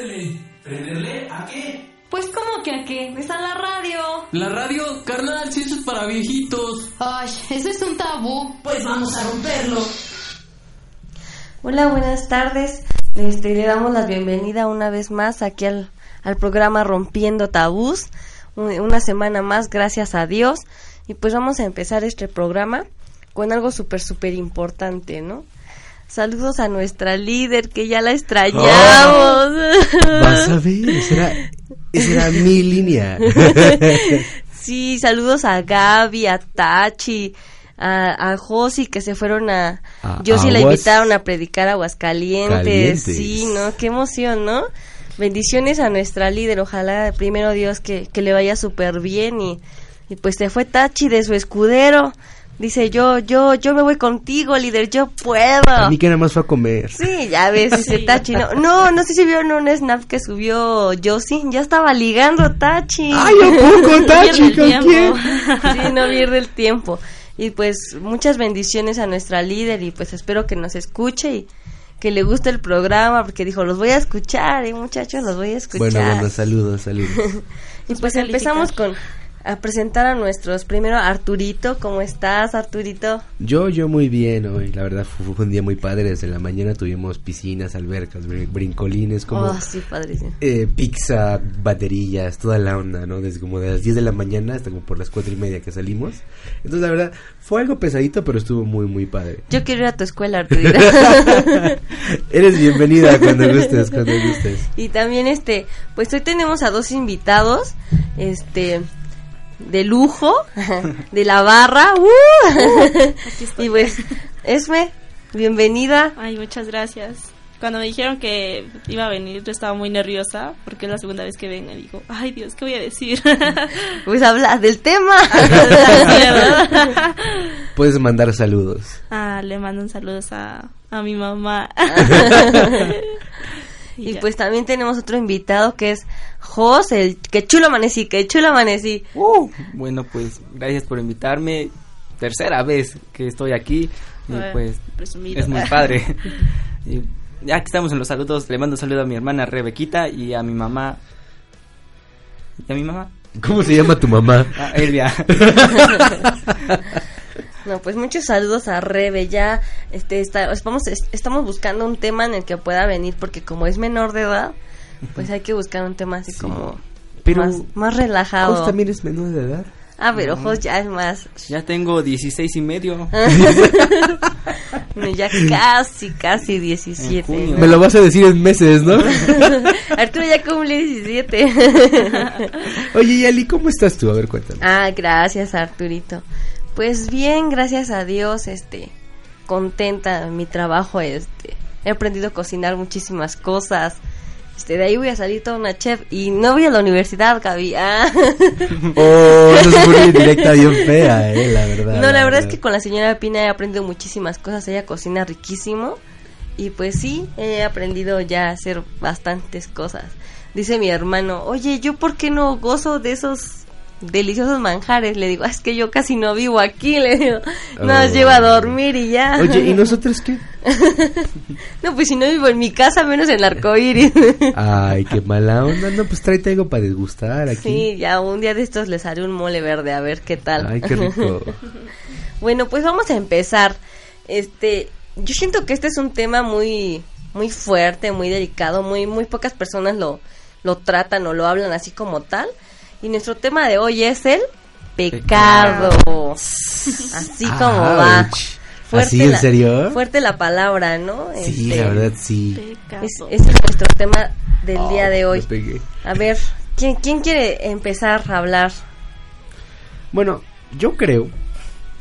Préndele. ¿Prenderle a qué? Pues como que a qué, está la radio. La radio, carnal, si eso es para viejitos. Ay, eso es un tabú. Pues vamos a romperlo. Hola, buenas tardes. Este, le damos la bienvenida una vez más aquí al, al programa Rompiendo Tabús. Un- Una semana más, gracias a Dios. Y pues vamos a empezar este programa con algo súper, súper importante, ¿no? Saludos a nuestra líder que ya la extrañamos. Vas a ver, esa era, esa era mi línea. Sí, saludos a Gaby, a Tachi, a, a Josi que se fueron a... A yo sí la invitaron a predicar a Aguascalientes. Calientes. Sí, ¿no? Qué emoción, ¿no? Bendiciones a nuestra líder, ojalá primero Dios que, que le vaya súper bien y, y pues se fue Tachi de su escudero. Dice yo, yo, yo me voy contigo, líder, yo puedo. A mí que nada más fue a comer. Sí, ya ves, ese Tachi. No, no, no sé si vieron un snap que subió Josie. Ya estaba ligando Tachi. ¡Ay, ¿a poco, Tachi? Pierde el ¿Con tiempo. quién? Sí, no pierde el tiempo. Y pues muchas bendiciones a nuestra líder y pues espero que nos escuche y que le guste el programa porque dijo, los voy a escuchar, y muchachos, los voy a escuchar. Bueno, bueno, saludos, saludos. y pues empezamos con a presentar a nuestros primero Arturito, ¿cómo estás, Arturito? Yo, yo muy bien hoy. La verdad fue, fue un día muy padre. Desde la mañana tuvimos piscinas, albercas, brin- brincolines, como Oh, sí, padrísimo. eh, pizza, baterías, toda la onda, ¿no? Desde como de las 10 de la mañana hasta como por las cuatro y media que salimos. Entonces, la verdad, fue algo pesadito, pero estuvo muy, muy padre. Yo quiero ir a tu escuela, Arturito. Eres bienvenida cuando gustes, cuando gustes. Y también este, pues hoy tenemos a dos invitados, este, de lujo, de la barra, ¡uh! y pues, Esme, bienvenida. Ay, muchas gracias. Cuando me dijeron que iba a venir, yo estaba muy nerviosa porque es la segunda vez que vengo y digo, ay Dios, ¿qué voy a decir? Pues habla del tema. Puedes mandar saludos. ah, le mando un saludo a, a mi mamá. Y pues también tenemos otro invitado que es Jos, el que chulo amanecí, que chulo amanecí. Uh, bueno, pues gracias por invitarme. Tercera vez que estoy aquí. Y Bueno, pues presumido. es muy padre. Y ya que estamos en los saludos, le mando un saludo a mi hermana Rebequita y a mi mamá. ¿Y a mi mamá? ¿Cómo se llama tu mamá? A Elvia. No, pues muchos saludos a Rebe. Ya este, está, estamos, es- estamos buscando un tema en el que pueda venir, porque como es menor de edad, pues hay que buscar un tema así como Pero, más, más relajado. ¿Jos también es menor de edad? Ah, pero Jos ya es más, ya tengo 16 y medio. ya casi, casi 17. junio. Me lo vas a decir en meses, ¿no? Arturo ya cumple 17. Oye, Yali, ¿cómo estás tú? A ver, cuéntame. ah, gracias Arturito. Pues bien, gracias a Dios, este, contenta en mi trabajo, este, he aprendido a cocinar muchísimas cosas. Este, de ahí voy a salir toda una chef y no voy a la universidad, Gaby. Ah. Oh, eso es muy directa bien fea, eh, la verdad. No, la verdad es que con la señora Pina he aprendido muchísimas cosas. Ella cocina riquísimo. Y pues sí, he aprendido ya a hacer bastantes cosas. Dice mi hermano, oye, ¿yo por qué no gozo de esos deliciosos manjares? Le digo, "Ah, es que yo casi no vivo aquí. Le digo, nos Oh. lleva a dormir y ya. Oye, ¿y nosotros qué? no, pues si no vivo en mi casa, menos en el arcoíris. Ay, qué mala onda. No, pues tráete algo para degustar aquí. sí, ya un día de estos les haré un mole verde, a ver qué tal. Ay, qué rico. Bueno, pues vamos a empezar. Este, yo siento que este es un tema muy, muy fuerte, muy delicado, muy, muy pocas personas lo, lo tratan o lo hablan así como tal. Y nuestro tema de hoy es el pecado. Así como va. Ouch. ¿Así, en la- serio? Fuerte la palabra, ¿no? Sí, Este, la verdad, sí. Es- ese es nuestro tema del día de Oh, hoy. A ver, ¿Quién, quién quiere empezar a hablar? Bueno, yo creo,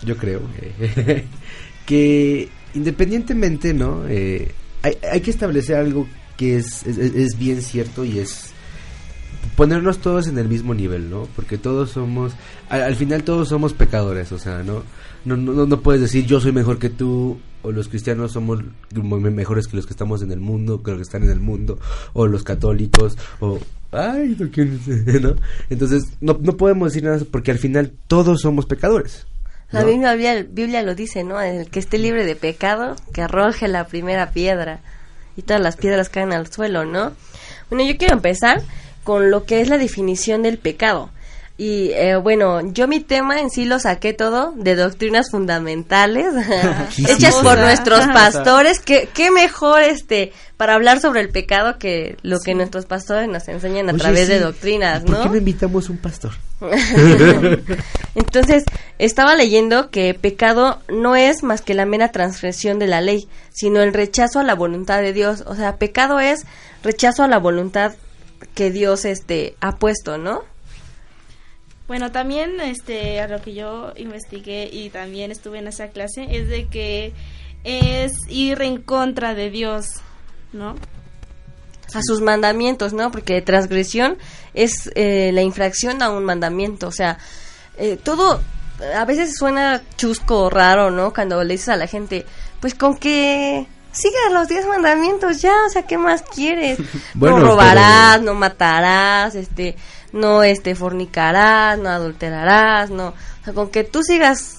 yo creo eh, que independientemente, ¿no? Eh, hay, hay que establecer algo que es, es, es bien cierto y es ponernos todos en el mismo nivel, ¿no? Porque todos somos, al, al final todos somos pecadores, o sea, ¿no? No, no, no puedes decir yo soy mejor que tú, o los cristianos somos mejores que los que estamos en el mundo, que los que están en el mundo, o los católicos, o... Ay, no. ¿no? Entonces, no, no podemos decir nada porque al final todos somos pecadores. La Biblia, Biblia lo dice, ¿no? El que esté libre de pecado, que arroje la primera piedra. Y todas las piedras caen al suelo, ¿no? Bueno, yo quiero empezar con lo que es la definición del pecado. Y eh, bueno, yo mi tema en sí lo saqué todo de doctrinas fundamentales hechas por nuestros pastores. ¿Qué, qué mejor este para hablar sobre el pecado que lo que nuestros pastores nos enseñan a Oye, través de doctrinas, ¿y ¿Por ¿no? qué no invitamos un pastor? Entonces, estaba leyendo que pecado no es más que la mera transgresión de la ley, sino el rechazo a la voluntad de Dios. O sea, pecado es rechazo a la voluntad que Dios este ha puesto, ¿no? Bueno, también este a lo que yo investigué y también estuve en esa clase es de que es ir en contra de Dios, ¿no? A sus mandamientos, ¿no? Porque transgresión es eh, la infracción a un mandamiento. O sea, eh, todo a veces suena chusco o raro, ¿no? Cuando le dices a la gente, pues con que siga los diez mandamientos ya, o sea, ¿qué más quieres? Bueno, no robarás, no matarás, este, no este fornicarás, no adulterarás, no, o sea, con que tú sigas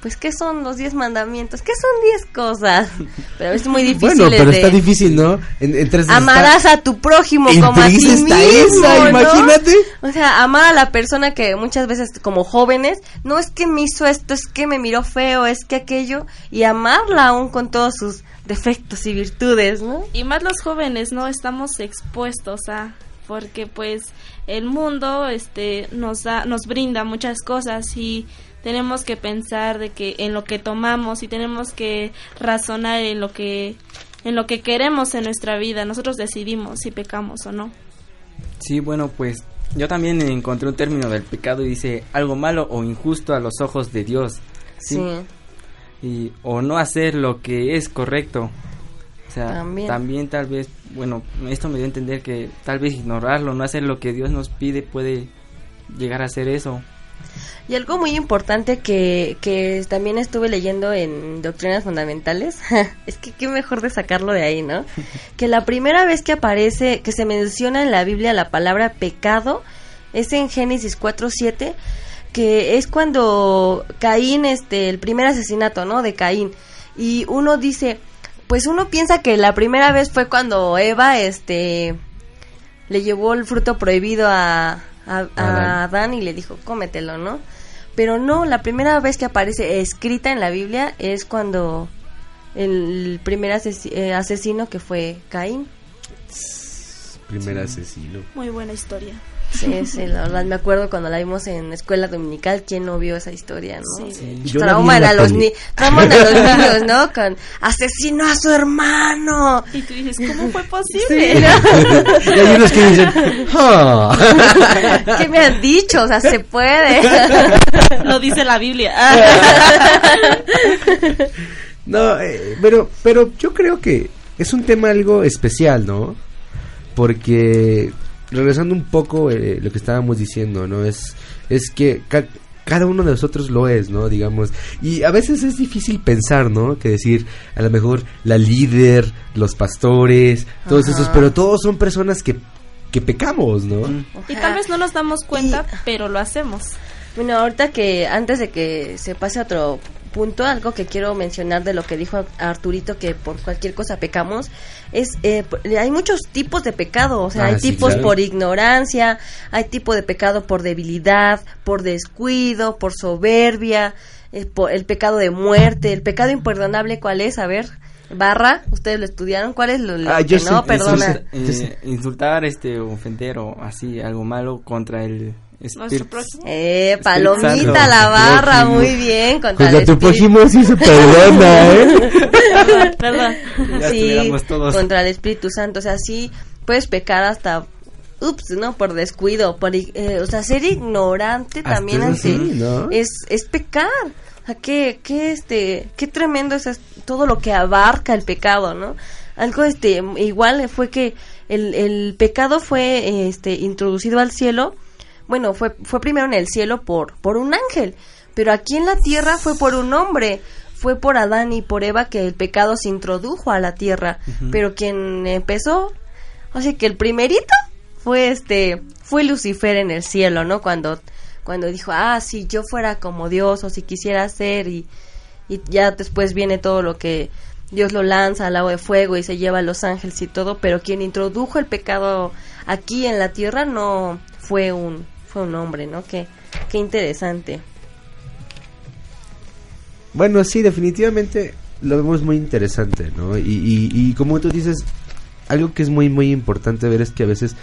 pues qué son los diez mandamientos, qué son diez cosas, pero es muy difícil. Bueno, pero de- está difícil, ¿no? En, entre Amarás está- a tu prójimo Entre como a ti mismo, esa, ¿no? imagínate. O sea, amar a la persona que muchas veces como jóvenes, no es que me hizo esto, es que me miró feo, es que aquello, y amarla aún con todos sus defectos y virtudes, ¿no? Y más los jóvenes, ¿no? Estamos expuestos a porque pues el mundo este nos da nos brinda muchas cosas y tenemos que pensar de que en lo que tomamos y tenemos que razonar en lo que en lo que queremos en nuestra vida. Nosotros decidimos si pecamos o no. Sí, bueno, pues yo también encontré un término del pecado y dice algo malo o injusto a los ojos de Dios. Sí. Y, o no hacer lo que es correcto. O sea, También. también. tal vez, bueno, esto me dio a entender que tal vez ignorarlo, no hacer lo que Dios nos pide puede llegar a ser eso. Y algo muy importante que, que también estuve leyendo en Doctrinas Fundamentales, es que qué mejor de sacarlo de ahí, ¿no? Que la primera vez que aparece, que se menciona en la Biblia la palabra pecado, es en Génesis 4.7, que es cuando Caín, este, el primer asesinato, ¿no? De Caín. Y uno dice, pues uno piensa que la primera vez fue cuando Eva, este, le llevó el fruto prohibido a, a, a Adán. Y le dijo, cómetelo, ¿no? Pero no, la primera vez que aparece escrita en la Biblia es cuando el primer asesi- eh, asesino que fue Caín. Primer asesino. Muy buena historia. Sí, sí, la verdad me acuerdo cuando la vimos en escuela dominical, ¿quién no vio esa historia, no? Sí. Vi en Trauman a los ni trauman a los niños, ¿no? Con asesinó a su hermano. Y tú dices, ¿cómo fue posible? y hay unos que dicen, "Ah". ¿Qué me han dicho? O sea, se puede. Lo dice la Biblia. No, eh, pero, pero yo creo que es un tema algo especial, ¿no? Porque, regresando un poco eh, lo que estábamos diciendo, ¿no? Es, es que ca- cada uno de nosotros lo es, ¿no? Digamos. Y a veces es difícil pensar, ¿no? Que decir, a lo mejor la líder, los pastores, todos Ajá. esos, pero todos son personas que, que pecamos, ¿no? y tal vez no nos damos cuenta, pero lo hacemos. Bueno, ahorita que antes de que se pase a otro punto, algo que quiero mencionar de lo que dijo Arturito, que por cualquier cosa pecamos, es, eh, hay muchos tipos de pecado, o sea, Ah, hay sí, tipos claro. por ignorancia, hay tipo de pecado por debilidad, por descuido, por soberbia, eh, por el pecado de muerte, el pecado imperdonable, ¿cuál es? A ver, barra, ustedes lo estudiaron, ¿cuál es lo, lo Ah, que yo sí, no eso perdona? Eh, insultar, este, ofender o así, algo malo contra el Nuestro próximo. Eh, palomita Santo. la barra, muy bien, contra Contra el tu espíritu. prójimo sí se perdona, ¿eh? Sí, todos. contra el Espíritu Santo. O sea, sí puedes pecar hasta ups, ¿no? Por descuido, por, eh, o sea, ser ignorante Hasta también ante sí, ¿no? es, es pecar. O sea, qué, qué, este, qué tremendo es es todo lo que abarca el pecado, ¿no? Algo, este, igual fue que el, el pecado fue, este, introducido al cielo, bueno, fue, fue primero en el cielo por, por un ángel, pero aquí en la tierra fue por un hombre, fue por Adán y por Eva que el pecado se introdujo a la tierra, pero quien empezó, o sea que el primerito fue este, fue Lucifer en el cielo, ¿no? Cuando, cuando dijo, ah, si yo fuera como Dios o si quisiera ser y, y ya después viene todo lo que Dios lo lanza al agua de fuego y se lleva a los ángeles y todo, pero quien introdujo el pecado aquí en la tierra no fue un fue un hombre, ¿no? Qué, qué interesante. Bueno, sí, definitivamente lo vemos muy interesante, ¿no? Y, y, y como tú dices, algo que es muy, muy importante ver es que a veces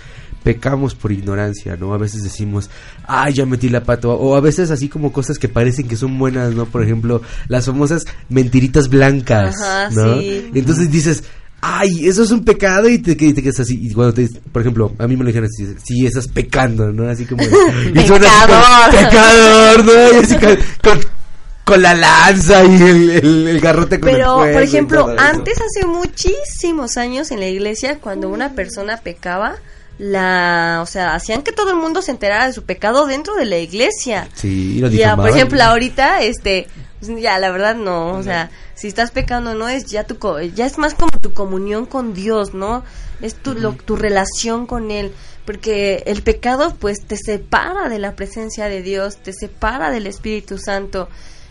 pecamos por ignorancia, ¿no? A veces decimos, ay, ya metí la pata, o a veces así como cosas que parecen que son buenas, ¿no? Por ejemplo, las famosas mentiritas blancas, Ajá, ¿no? sí. Entonces dices, ay, eso es un pecado y te, y te quedas así, y cuando te, por ejemplo, a mí me lo dijeron así, sí, estás pecando, ¿no? Así como, y suena así Pecador. pecador, ¿no? Y así con, con- con la lanza y el, el- el garrote con el Pero, por ejemplo, antes, hace muchísimos años en la iglesia, cuando una persona pecaba, la, o sea, hacían que todo el mundo se enterara de su pecado dentro de la iglesia. Sí, lo Ya, por ejemplo, ahorita, este, ya, la verdad no, o sea, si estás pecando no es ya tu, co- ya es más como tu comunión con Dios, ¿no? Es tu, lo- tu relación con Él, porque el pecado, pues, te separa de la presencia de Dios, te separa del Espíritu Santo,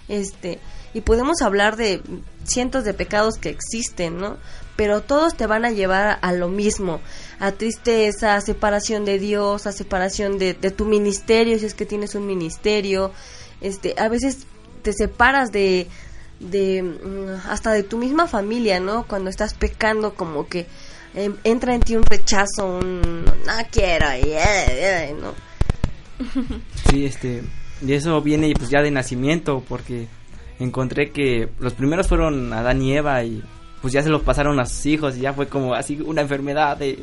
este, y podemos hablar de cientos de pecados que existen, ¿no? Pero todos te van a llevar a lo mismo, a tristeza, a separación de Dios, a separación de, de tu ministerio, si es que tienes un ministerio, este, a veces te separas de, de mm, hasta de tu misma familia, ¿no? Cuando estás pecando, como que em, entra en ti un rechazo, un no quiero, yeah, yeah", ¿no? Sí, este, y eso viene pues ya de nacimiento, porque encontré que los primeros fueron Adán y Eva y pues ya se los pasaron a sus hijos y ya fue como así una enfermedad de,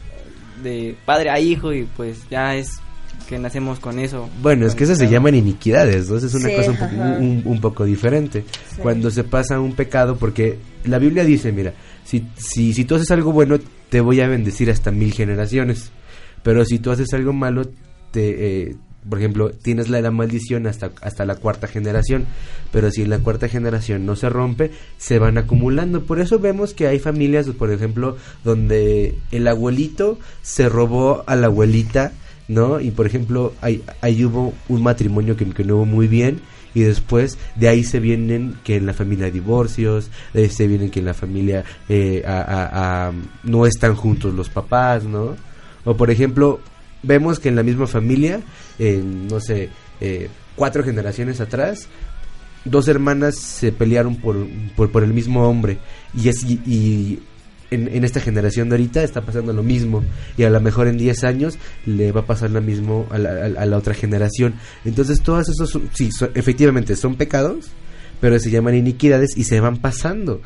de padre a hijo y pues ya es que nacemos con eso. Bueno, es que esas se llaman iniquidades, ¿no? Esa es una Sí, cosa un, poco- un- un poco diferente. Sí. Cuando se pasa un pecado, porque la Biblia dice, mira, si, si, si tú haces algo bueno, te voy a bendecir hasta mil generaciones. Pero si tú haces algo malo, te, eh, por ejemplo, tienes la, la maldición hasta, hasta la cuarta generación. Pero si en la cuarta generación no se rompe, se van acumulando. Por eso vemos que hay familias, por ejemplo, donde el abuelito se robó a la abuelita, ¿no? Y por ejemplo, ahí, ahí hubo un matrimonio que, que no hubo muy bien. Y después de ahí se vienen que en la familia hay divorcios, de ahí se vienen que en la familia eh, no están juntos los papás, ¿no? O por ejemplo, vemos que en la misma familia, no sé, eh, cuatro generaciones atrás, dos hermanas se pelearon por, por, por el mismo hombre. Y, es, y, y en, en esta generación de ahorita está pasando lo mismo. Y a lo mejor en 10 años le va a pasar lo mismo a la, a- a la otra generación. Entonces, todos esos, son- sí, son- efectivamente son pecados, pero se llaman iniquidades y se van pasando.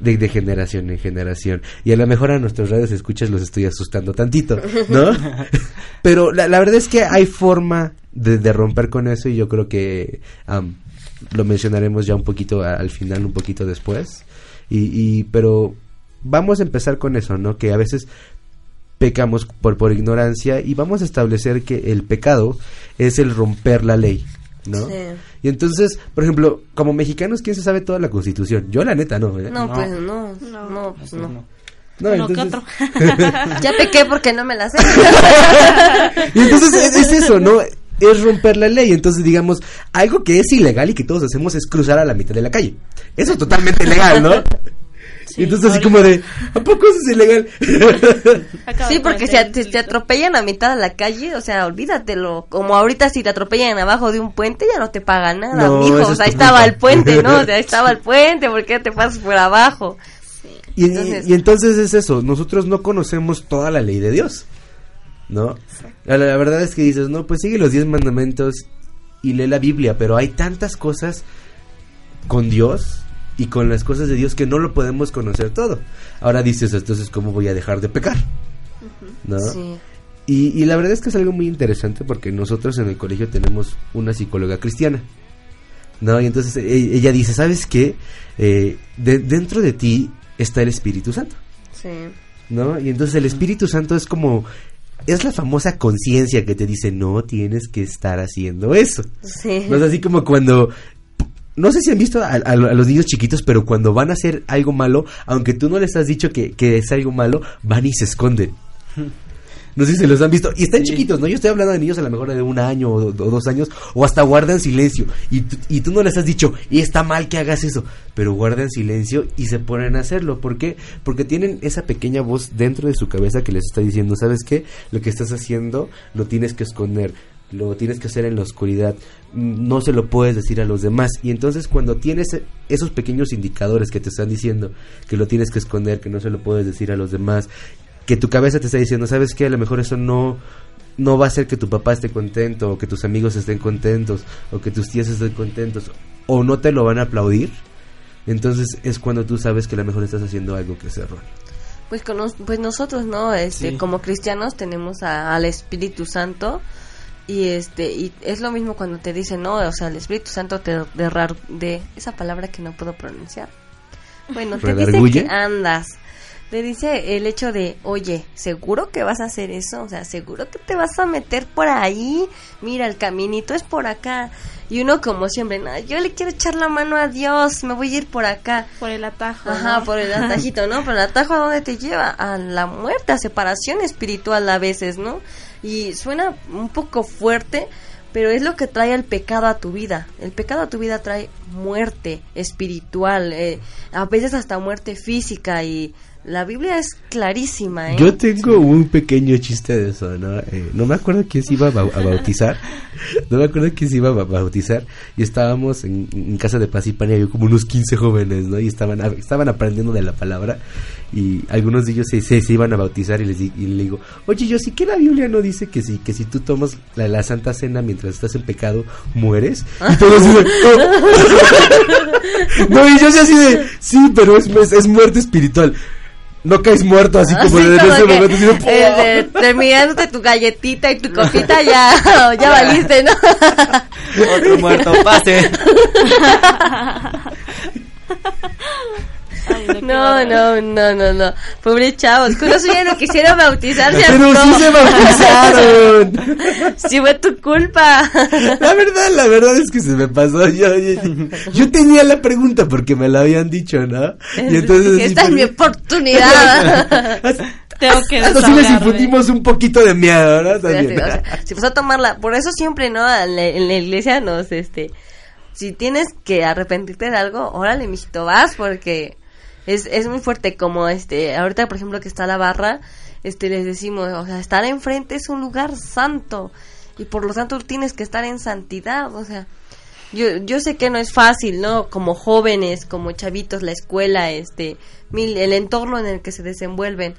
De, de generación en generación. Y a lo mejor a nuestros radios escuchas los estoy asustando tantito, ¿no? Pero la, la verdad es que hay forma de, de romper con eso y yo creo que am, lo mencionaremos ya un poquito a- al final, un poquito después. Y, y pero vamos a empezar con eso, ¿no? Que a veces pecamos por, por ignorancia y vamos a establecer que el pecado es el romper la ley, ¿no? Sí. Y entonces, por ejemplo, como mexicanos, ¿quién se sabe toda la constitución? Yo la neta no, ¿eh? No, No. pues no, No. no, pues no. No, entonces- otro. Ya pequé porque no me la sé. Y entonces es, es eso, ¿no? Es romper la ley. Entonces, digamos, algo que es ilegal y que todos hacemos es cruzar a la mitad de la calle. Eso es totalmente legal, ¿no? y entonces, así como de, ¿a poco eso es ilegal? Sí, porque si a- te, el te atropellan a mitad de la calle, o sea, olvídatelo. Como ahorita si te atropellan abajo de un puente, ya no te pagan nada, No, mijo. esa O es sea, ahí estaba el puente, ¿no? O sea, ahí estaba el puente, ¿por qué te pasas por abajo? y, y- Entonces- y entonces es eso, nosotros no conocemos toda la ley de Dios, ¿no? La, la verdad es que dices, no, pues sigue los diez mandamientos y lee la Biblia, pero hay tantas cosas con Dios y con las cosas de Dios que no lo podemos conocer todo. Ahora dices, entonces, ¿cómo voy a dejar de pecar? ¿No? Sí. Y, y la verdad es que es algo muy interesante porque nosotros en el colegio tenemos una psicóloga cristiana. ¿no? Y entonces e- ella dice, ¿sabes qué? Eh, de- dentro de ti está el Espíritu Santo, Sí. ¿no? Y entonces el Espíritu Santo es como, es la famosa conciencia que te dice, no tienes que estar haciendo eso. Sí. No es así como cuando... No sé si han visto a, a- a los niños chiquitos, pero cuando van a hacer algo malo, aunque tú no les has dicho que, que es algo malo, van y se esconden. No sé si se los han visto. Y están Sí. chiquitos, ¿no? Yo estoy hablando de niños a lo mejor de un año o, do- o dos años, o hasta guardan silencio. Y, tú- y tú no les has dicho, y está mal que hagas eso, pero guardan silencio y se ponen a hacerlo. ¿Por qué? Porque tienen esa pequeña voz dentro de su cabeza que les está diciendo, ¿sabes qué? Lo que estás haciendo lo tienes que esconder. Lo tienes que hacer en la oscuridad, no se lo puedes decir a los demás. Y entonces cuando tienes esos pequeños indicadores que te están diciendo que lo tienes que esconder, que no se lo puedes decir a los demás, que tu cabeza te está diciendo, ¿sabes qué? A lo mejor eso no no va a hacer que tu papá esté contento o que tus amigos estén contentos o que tus tías estén contentos o no te lo van a aplaudir. Entonces es cuando tú sabes que a lo mejor estás haciendo algo que es erróneo. Pues, con nos- pues nosotros, ¿no? Este, Sí. como cristianos tenemos a- al Espíritu Santo y este y es lo mismo cuando te dicen, no, o sea, el Espíritu Santo te de, rar- de esa palabra que no puedo pronunciar. Bueno, te dice que andas. Te dice el hecho de, oye, ¿seguro que vas a hacer eso? O sea, ¿seguro que te vas a meter por ahí? Mira, el caminito es por acá. Y uno como siempre, no, yo le quiero echar la mano a Dios, me voy a ir por acá. Por el atajo. Ajá, ¿no? por el atajito, ¿no? Pero el atajo a dónde te lleva? A la muerte, a separación espiritual a veces, ¿no? Y suena un poco fuerte, pero es lo que trae el pecado a tu vida. El pecado a tu vida trae muerte espiritual, eh, a veces hasta muerte física y la Biblia es clarísima, ¿eh? Yo tengo un pequeño chiste de eso, ¿no? Eh, no me acuerdo quién se iba a, bau- a bautizar. No me acuerdo quién se iba a ba- bautizar. Y estábamos en, en casa de Paz y Pan y había como unos 15 jóvenes, ¿no? Y estaban, estaban aprendiendo de la palabra. Y algunos de ellos se, se, se iban a bautizar y les y le digo, oye, yo sí que la Biblia no dice que si, que si tú tomas la, la Santa Cena mientras estás en pecado, mueres. Y todos de, "Oh". No, y yo sí así de, sí, pero es, es, es muerte espiritual. No caes muerto así como Así en como ese momento. eh, de- terminándote tu galletita y tu copita ya, ya valiste, ¿no? Otro muerto, pase. Ay, No, horror. no, no, no, no. Pobre chavos, con eso ya no quisieron bautizarse. Pero sí no. se bautizaron. Sí fue tu culpa. La verdad, la verdad es que se me pasó. Yo, yo, yo tenía la pregunta porque me la habían dicho, ¿no? Y entonces. Dije, Esta es pero- mi oportunidad. Tengo que Hasta sí les infundimos un poquito de miedo, ¿no? Sí, También. o sea, si vas a tomarla, por eso siempre, ¿no? En la, en la iglesia nos, este, si tienes que arrepentirte de algo, órale, mijito, vas, porque es, es muy fuerte, como este, ahorita, por ejemplo, que está la barra, este, les decimos, o sea, estar enfrente es un lugar santo, y por lo tanto tienes que estar en santidad, o sea, yo, yo sé que no es fácil, ¿no? Como jóvenes, como chavitos, la escuela, este, mil, el entorno en el que se desenvuelven,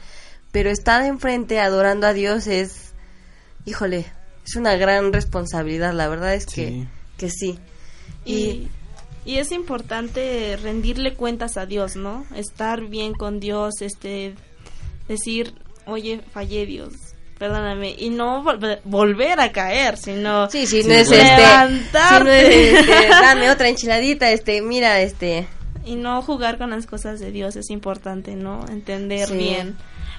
pero estar enfrente adorando a Dios es, híjole, es una gran responsabilidad, la verdad es que Sí. que sí. Y, y es importante rendirle cuentas a Dios, ¿no? Estar bien con Dios, este, decir, oye, fallé Dios, perdóname, y no volver, volver a caer, sino Sí, sí, Sí, no es bueno. este, Levantarte. si no es este, dame otra enchiladita, este, mira, este, y no jugar con las cosas de Dios es importante, ¿no? Entender Sí. bien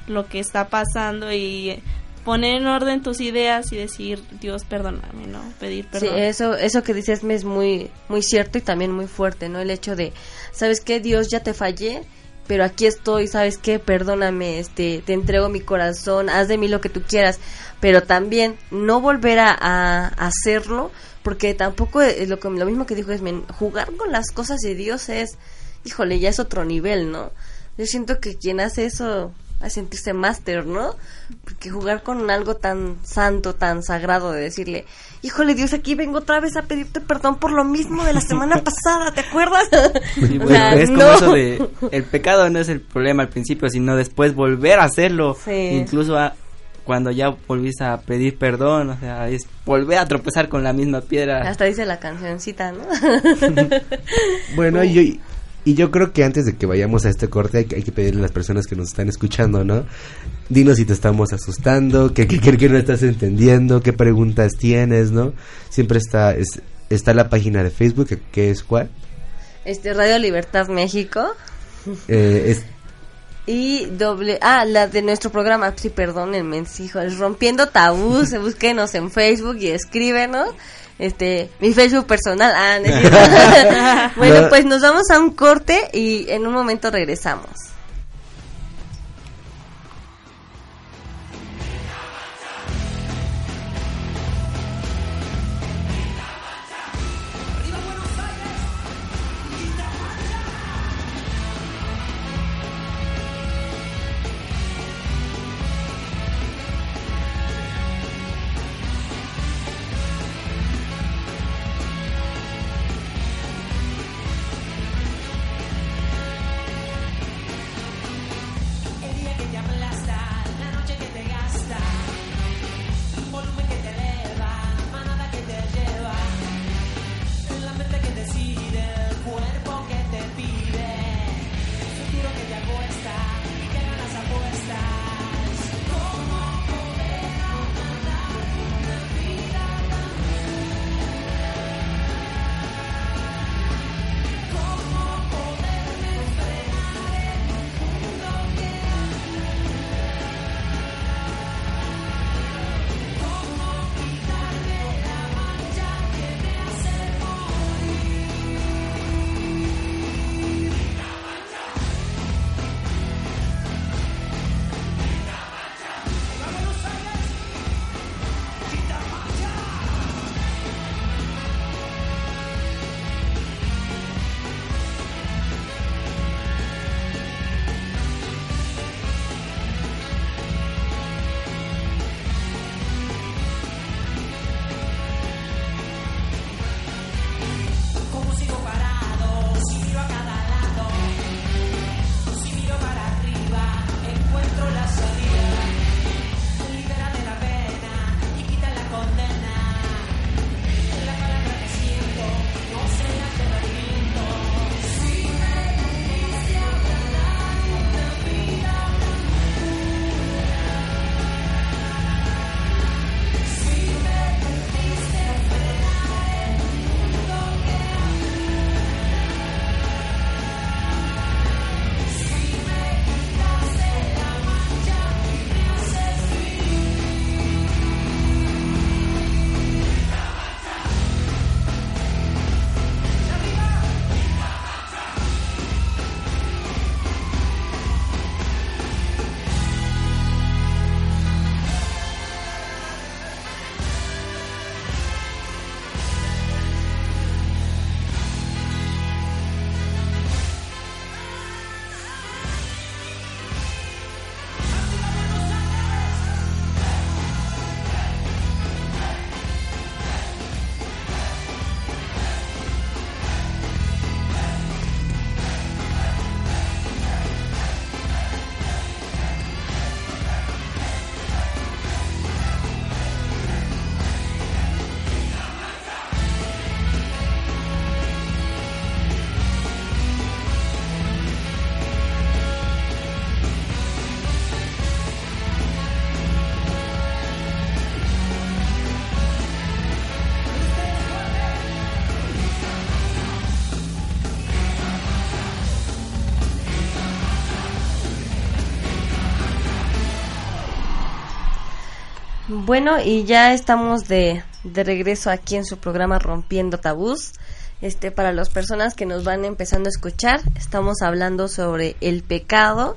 lo que está pasando y poner en orden tus ideas y decir, Dios, perdóname, ¿no? Pedir sí, perdón. eso, eso que dices me es muy, muy cierto y también muy fuerte, ¿no? El hecho de, ¿sabes qué? Dios, ya te fallé, pero aquí estoy, ¿sabes qué? Perdóname, este, te entrego mi corazón, haz de mí lo que tú quieras, pero también no volver a, a hacerlo, porque tampoco es lo, que, lo mismo que dijo Esmen, jugar con las cosas de Dios es, híjole, ya es otro nivel, ¿no? Yo siento que quien hace eso a sentirse máster, ¿no? Porque jugar con algo tan santo, tan sagrado, de decirle, híjole Dios, aquí vengo otra vez a pedirte perdón por lo mismo de la semana pasada, ¿te acuerdas? Sí, O pues, sea, es como no. eso de el pecado no es el problema al principio, sino después volver a hacerlo. Sí. Incluso a- cuando ya volviste a pedir perdón, o sea, es volver a tropezar con la misma piedra. Hasta dice la cancioncita, ¿no? Bueno, y, Y yo creo que antes de que vayamos a este corte hay, que- hay que pedirle a las personas que nos están escuchando, ¿no? Dinos si te estamos asustando, qué, qué, qué- qué no estás entendiendo, qué preguntas tienes, ¿no? Siempre está, es- está la página de Facebook, que, que es cuál? Este Radio Libertad México Eh, es y doble ah la de nuestro programa sí perdónenme sí, hijo, es rompiendo tabús búsquenos en Facebook y escríbenos este mi Facebook personal. Ah bueno No. pues nos vamos a un corte y en un momento regresamos Bueno, y ya estamos de, de regreso aquí en su programa Rompiendo Tabús. Este, para las personas que nos van empezando a escuchar, estamos hablando sobre el pecado.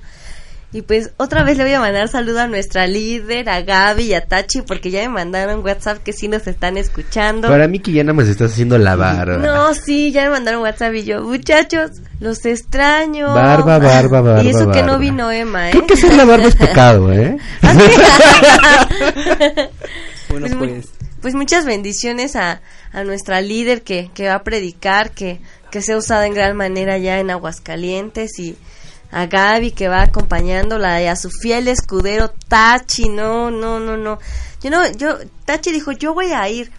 Y pues otra vez le voy a mandar saludo a nuestra líder, a Gaby y a Tachi, porque ya me mandaron WhatsApp que sí nos están escuchando. Para mí que ya nada más estás haciendo la barba. No, sí, ya me mandaron WhatsApp y yo, muchachos, los extraño. Barba, barba, barba, Y eso que no vino Emma, ¿eh? Creo que hacer la barba es pecado, ¿eh? Bueno, Pues pues pues muchas bendiciones a, a nuestra líder que, que va a predicar, que, que sea usada en gran manera ya en Aguascalientes y a Gaby que va acompañándola y a su fiel escudero Tachi, no, no, no, no. Yo no, yo, Tachi dijo, yo voy a ir.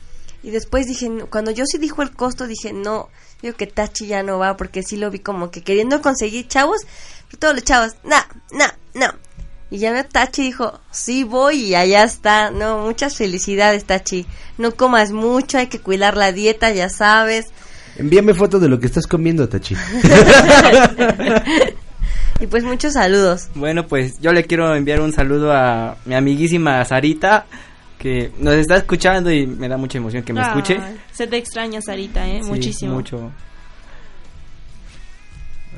Y después dije, cuando yo sí dijo el costo, dije, no, digo que Tachi ya no va porque sí lo vi como que queriendo conseguir chavos, pero todos los chavos, no, no, no. Y ya Tachi dijo, sí voy y allá está. No, muchas felicidades Tachi. No comas mucho, hay que cuidar la dieta, ya sabes. Envíame fotos de lo que estás comiendo, Tachi. Y pues muchos saludos. Bueno, pues yo le quiero enviar un saludo a mi amiguísima Sarita, que nos está escuchando y me da mucha emoción que me escuche. Se te extraña, Sarita, ¿eh? Sí, Muchísimo. Mucho.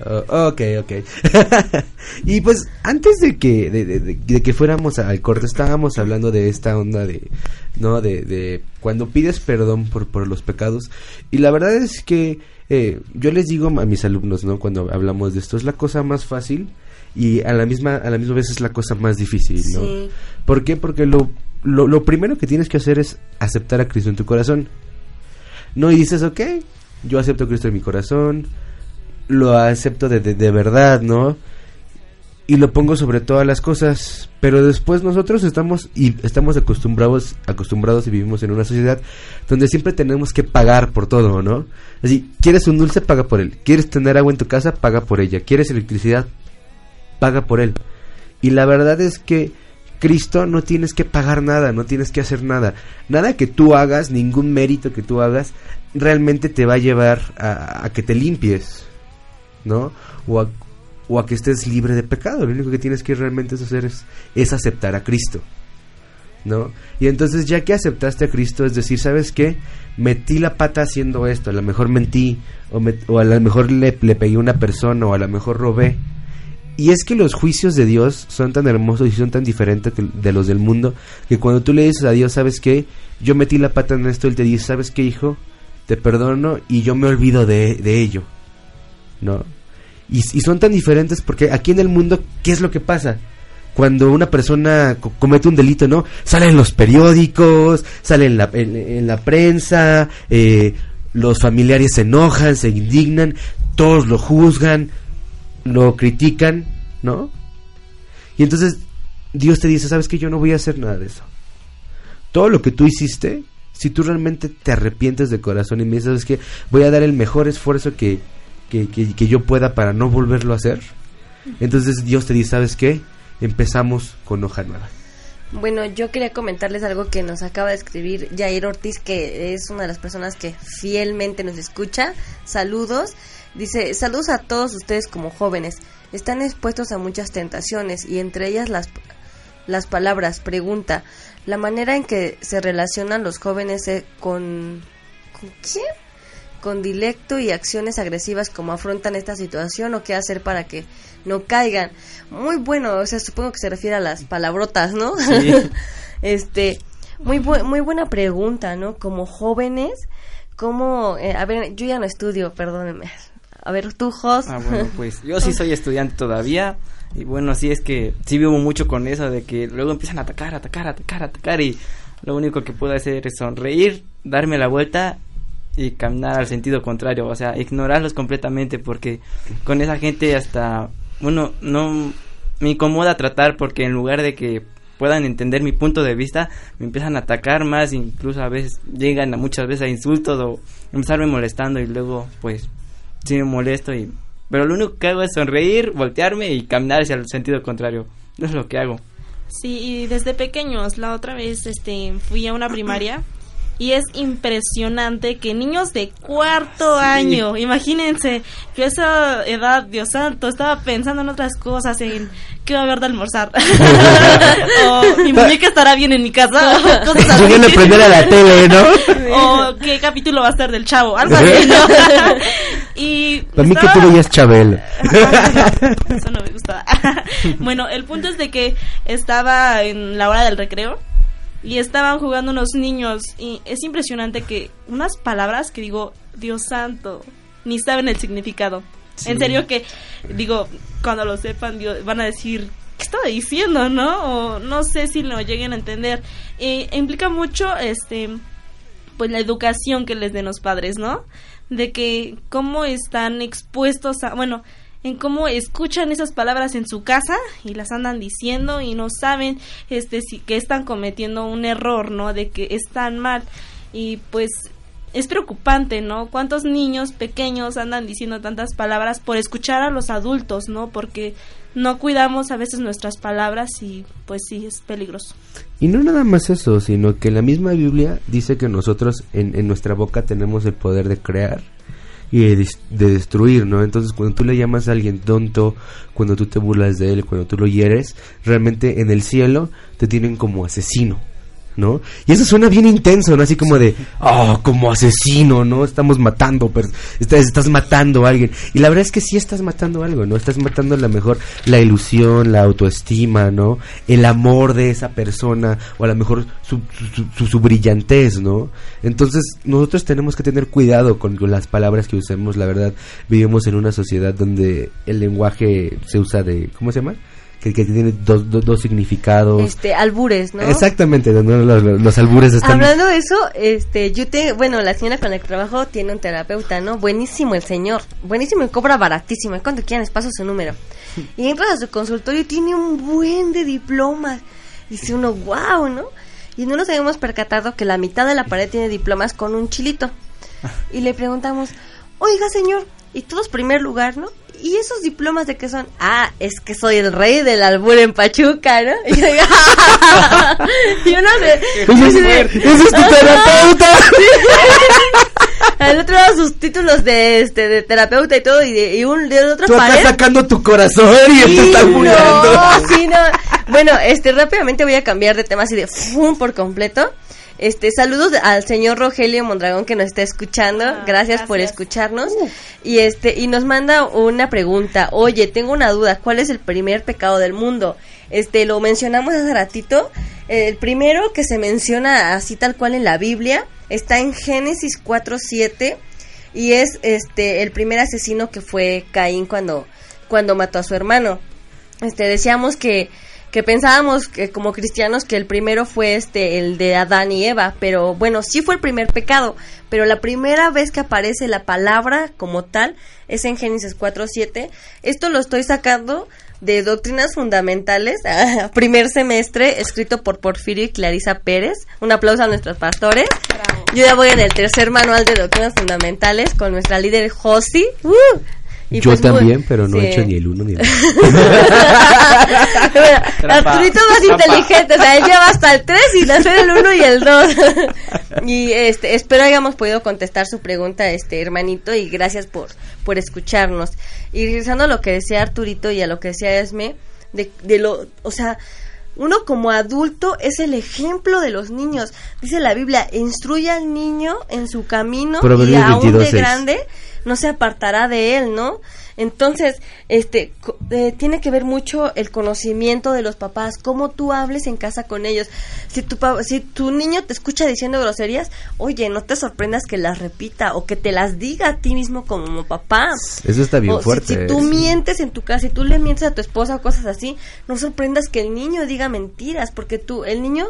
Oh, ok, ok. y pues antes de que de, de- de- de que fuéramos al corte estábamos hablando de esta onda de no de, de cuando pides perdón por por los pecados y la verdad es que eh, yo les digo a mis alumnos no cuando hablamos de esto es la cosa más fácil y a la misma a la misma vez es la cosa más difícil no Sí. ¿Por qué? Porque lo, lo, lo primero que tienes que hacer es aceptar a Cristo en tu corazón. No, y dices, ok, yo acepto a Cristo en mi corazón, lo acepto de, de, de verdad, ¿no? Y lo pongo sobre todas las cosas, pero después nosotros estamos y estamos acostumbrados acostumbrados y vivimos en una sociedad donde siempre tenemos que pagar por todo, ¿no? Así, quieres un dulce, paga por él. Quieres tener agua en tu casa, paga por ella. Quieres electricidad, paga por él. Y la verdad es que Cristo no tienes que pagar nada, no tienes que hacer nada. Nada que tú hagas, ningún mérito que tú hagas, realmente te va a llevar a, a que te limpies, ¿no? O a, o a que estés libre de pecado. Lo único que tienes que realmente hacer es, es aceptar a Cristo, ¿no? Y entonces ya que aceptaste a Cristo, es decir, ¿sabes qué? Metí la pata haciendo esto, a lo mejor mentí, o, a lo mejor le, pegué a una persona, o a lo mejor robé. Y es que los juicios de Dios son tan hermosos y son tan diferentes de los del mundo que cuando tú le dices a Dios, ¿sabes qué? Yo metí la pata en esto, Él te dice, ¿sabes qué, hijo? Te perdono y yo me olvido de, de ello. ¿No? Y, son tan diferentes porque aquí en el mundo, ¿qué es lo que pasa? Cuando una persona co- comete un delito, ¿no? Sale en los periódicos, sale en la, en, en la prensa, eh, los familiares se enojan, se indignan, todos lo juzgan, lo critican, ¿no? Y entonces Dios te dice, sabes que yo no voy a hacer nada de eso. Todo lo que tú hiciste, si tú realmente te arrepientes de corazón y me dices, sabes que voy a dar el mejor esfuerzo que, que, que- yo pueda para no volverlo a hacer, entonces Dios te dice, ¿sabes qué? Empezamos con hoja nueva. Bueno, yo quería comentarles algo que nos acaba de escribir Jair Ortiz, que es una de las personas que fielmente nos escucha. Saludos. Dice, saludos a todos ustedes como jóvenes. Están expuestos a muchas tentaciones y entre ellas las, las palabras. Pregunta, la manera en que se relacionan los jóvenes eh, con... ¿Con quién? Con dilecto y acciones agresivas, como afrontan esta situación o qué hacer para que no caigan. Muy bueno, o sea, supongo que se refiere a las palabrotas, ¿no? Sí. este, muy, bu- muy buena pregunta, ¿no? Como jóvenes, ¿cómo...? eh, a ver, yo ya no estudio, perdónenme. A ver, tú, Jos. Ah, bueno, pues yo sí soy estudiante todavía. Y bueno, sí es que sí vivo mucho con eso de que luego empiezan a atacar, atacar, atacar, atacar. Y lo único que puedo hacer es sonreír, darme la vuelta y caminar al sentido contrario. O sea, ignorarlos completamente porque con esa gente hasta, bueno, no me incomoda tratar porque en lugar de que puedan entender mi punto de vista, me empiezan a atacar más, incluso a veces llegan a muchas veces a insultos o empezarme molestando y luego pues sí me molesto y pero lo único que hago es sonreír, voltearme y caminar hacia el sentido contrario. Eso es lo que hago. Sí, y desde pequeños, la otra vez este fui a una primaria y es impresionante que niños de cuarto año, imagínense, que a esa edad, Dios santo, estaba pensando en otras cosas, en qué va a haber de almorzar. o mi muñeca estará bien en mi casa. cosas así. Pudiendo prender a la tele, ¿no? o qué capítulo va a ser del chavo, algo así, ¿no? y Para mí que estaba- tú veías Chabel. eso no me gusta. bueno, el punto es de que estaba en la hora del recreo y estaban jugando unos niños y es impresionante que unas palabras que digo, Dios santo, ni saben el significado. Sí. En serio que digo, cuando lo sepan Dios, van a decir, ¿qué estaba diciendo, no? O no sé si lo lleguen a entender. Eh, implica mucho este pues la educación que les den los padres, ¿no? De que cómo están expuestos a, bueno, en cómo escuchan esas palabras en su casa y las andan diciendo y no saben este si que están cometiendo un error, ¿no? De que están mal. y pues es preocupante, ¿no? ¿Cuántos niños pequeños andan diciendo tantas palabras por escuchar a los adultos, ¿no? Porque no cuidamos a veces nuestras palabras y pues sí, es peligroso. Y no nada más eso, sino que la misma Biblia dice que nosotros en, en nuestra boca tenemos el poder de crear y de, de destruir, ¿no? Entonces cuando tú le llamas a alguien tonto, cuando tú te burlas de él, cuando tú lo hieres, realmente en el cielo te tienen como asesino. ¿No? Y eso suena bien intenso, ¿no? Así como de, oh, como asesino, ¿no? Estamos matando, estás, estás matando a alguien. Y la verdad es que sí estás matando algo, ¿no? Estás matando a lo mejor la ilusión, la autoestima, ¿no? El amor de esa persona, o a lo mejor su, su, su- su brillantez, ¿no? Entonces, nosotros tenemos que tener cuidado con, con las palabras que usemos, la verdad. Vivimos en una sociedad donde el lenguaje se usa de, ¿cómo se llama? Que, que tiene dos, dos, dos significados. Este, albures, ¿no? Exactamente, los, los- albures están... Hablando de eso, este, yo te, bueno, la señora con la que trabajo tiene un terapeuta, ¿no? Buenísimo el señor, buenísimo y cobra baratísimo. Y Cuando quieran les paso su número. Y entras a su consultorio y tiene un buen de diplomas. Dice uno, wow, ¿no? Y no nos habíamos percatado que la mitad de la pared tiene diplomas con un chilito. Y le preguntamos, oiga señor, y todos primer lugar, ¿no? ¿Y esos diplomas de qué son? Ah, es que soy el rey del albur en Pachuca, ¿no? Y yo, digo, yo no sé. ¡Ese es, ese es tu terapeuta! Al otro lado sus títulos de este de terapeuta y todo y de y un de otra Tú acá pared. sacando tu corazón y él te está albureando. No, sí, no. Bueno, este rápidamente voy a cambiar de tema así de ¡fum! por completo. Este, saludos al señor Rogelio Mondragón que nos está escuchando. Ah, gracias, por escucharnos. Y este, y nos manda una pregunta. Oye, tengo una duda. ¿Cuál es el primer pecado del mundo? Este, lo mencionamos hace ratito. El primero que se menciona así tal cual en la Biblia está en Génesis 4:7 y es este el primer asesino que fue Caín cuando cuando mató a su hermano. Este decíamos que que pensábamos que como cristianos que el primero fue este el de Adán y Eva, pero bueno, sí fue el primer pecado, pero la primera vez que aparece la palabra como tal es en Génesis 4:7. Esto lo estoy sacando de Doctrinas Fundamentales, primer semestre, escrito por Porfirio y Clarisa Pérez. Un aplauso a nuestros pastores. Yo ya voy en el tercer manual de Doctrinas Fundamentales con nuestra líder Josi. ¡Uh! Y Yo pues, también, pero no sí. he hecho ni el uno ni el dos. bueno, Trampa. Arturito más inteligente, o sea, él lleva hasta el 3 y nació el 1 y el 2. y este, espero hayamos podido contestar su pregunta, este hermanito, y gracias por, por escucharnos. Y regresando a lo que decía Arturito y a lo que decía Esme, de, de lo, o sea, uno como adulto es el ejemplo de los niños. Dice la Biblia, instruye al niño en su camino y aún de 22:6. grande no se apartará de él, ¿no? Entonces, este, eh, tiene que ver mucho el conocimiento de los papás, cómo tú hables en casa con ellos. Si tu, si tu niño te escucha diciendo groserías, oye, no te sorprendas que las repita o que te las diga a ti mismo como papá. Eso está bien O si- fuerte. Si, tú mientes en tu casa, si tú le mientes a tu esposa o cosas así, no sorprendas que el niño diga mentiras, porque tú, el niño,